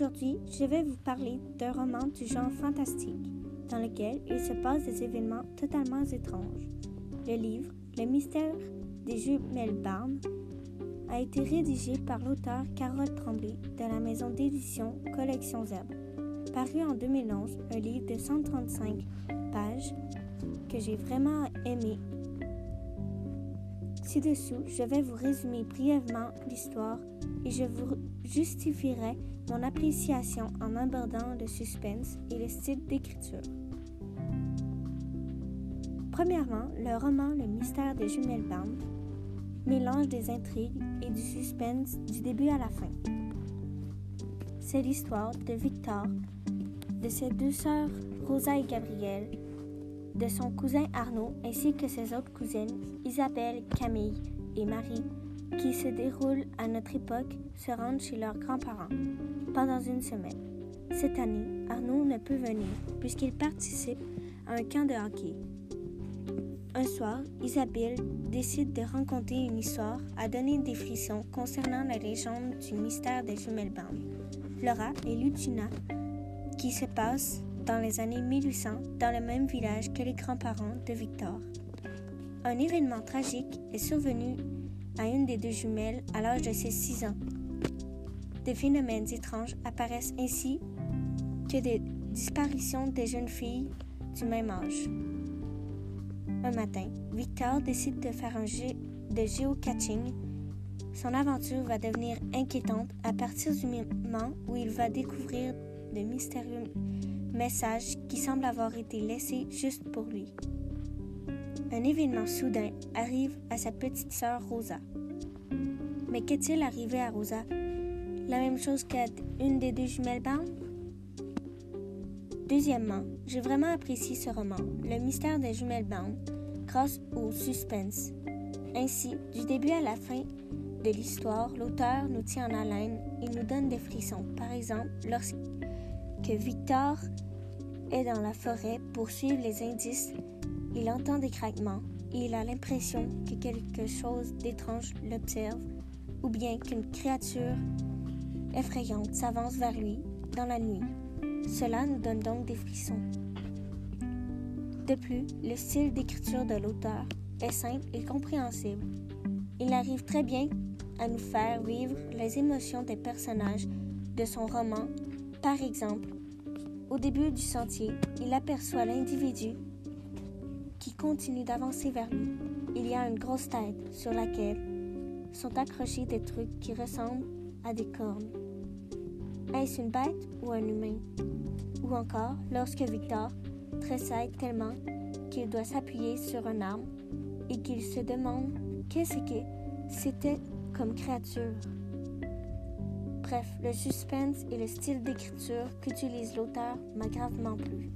Aujourd'hui, je vais vous parler d'un roman du genre fantastique, dans lequel il se passe des événements totalement étranges. Le livre Le mystère des jumelles Barnes a été rédigé par l'auteur Carole Tremblay de la maison d'édition Collection Zeb. Paru en 2011, un livre de 135 pages que j'ai vraiment aimé. Ci-dessous, je vais vous résumer brièvement l'histoire et je vous justifierai mon appréciation en abordant le suspense et le style d'écriture. Premièrement, le roman Le mystère des jumelles Band mélange des intrigues et du suspense du début à la fin. C'est l'histoire de Victor, de ses deux sœurs Rosa et Gabrielle, de son cousin Arnaud ainsi que ses autres cousines Isabelle, Camille et Marie qui se déroulent à notre époque se rendent chez leurs grands-parents pendant une semaine. Cette année, Arnaud ne peut venir puisqu'il participe à un camp de hockey. Un soir, Isabelle décide de raconter une histoire à donner des frissons concernant la légende du mystère des jumelles. Laura et Lucina, qui se passent dans les années 1800 dans le même village que les grands-parents de Victor. Un événement tragique est survenu à une des deux jumelles à l'âge de ses six ans. Des phénomènes étranges apparaissent ainsi que des disparitions des jeunes filles du même âge. Un matin, Victor décide de faire un jeu de géocaching. Son aventure va devenir inquiétante à partir du moment où il va découvrir de mystérieux messages qui semblent avoir été laissés juste pour lui. Un événement soudain arrive à sa petite sœur Rosa. Mais qu'est-il arrivé à Rosa? La même chose qu'à une des deux jumelles Band Deuxièmement, j'ai vraiment apprécié ce roman, Le mystère des jumelles Band, grâce au suspense. Ainsi, du début à la fin de l'histoire, l'auteur nous tient en haleine et nous donne des frissons. Par exemple, lorsque Victor est dans la forêt pour suivre les indices, il entend des craquements et il a l'impression que quelque chose d'étrange l'observe ou bien qu'une créature effrayante s'avance vers lui dans la nuit. Cela nous donne donc des frissons. De plus, le style d'écriture de l'auteur est simple et compréhensible. Il arrive très bien à nous faire vivre les émotions des personnages de son roman. Par exemple, au début du sentier, il aperçoit l'individu qui continue d'avancer vers lui. Il y a une grosse tête sur laquelle sont accrochés des trucs qui ressemblent à des cornes. Est-ce une bête ou un humain? Ou encore, lorsque Victor tressaille tellement qu'il doit s'appuyer sur un arbre et qu'il se demande qu'est-ce que c'était comme créature? Bref, le suspense et le style d'écriture qu'utilise l'auteur m'a gravement plu.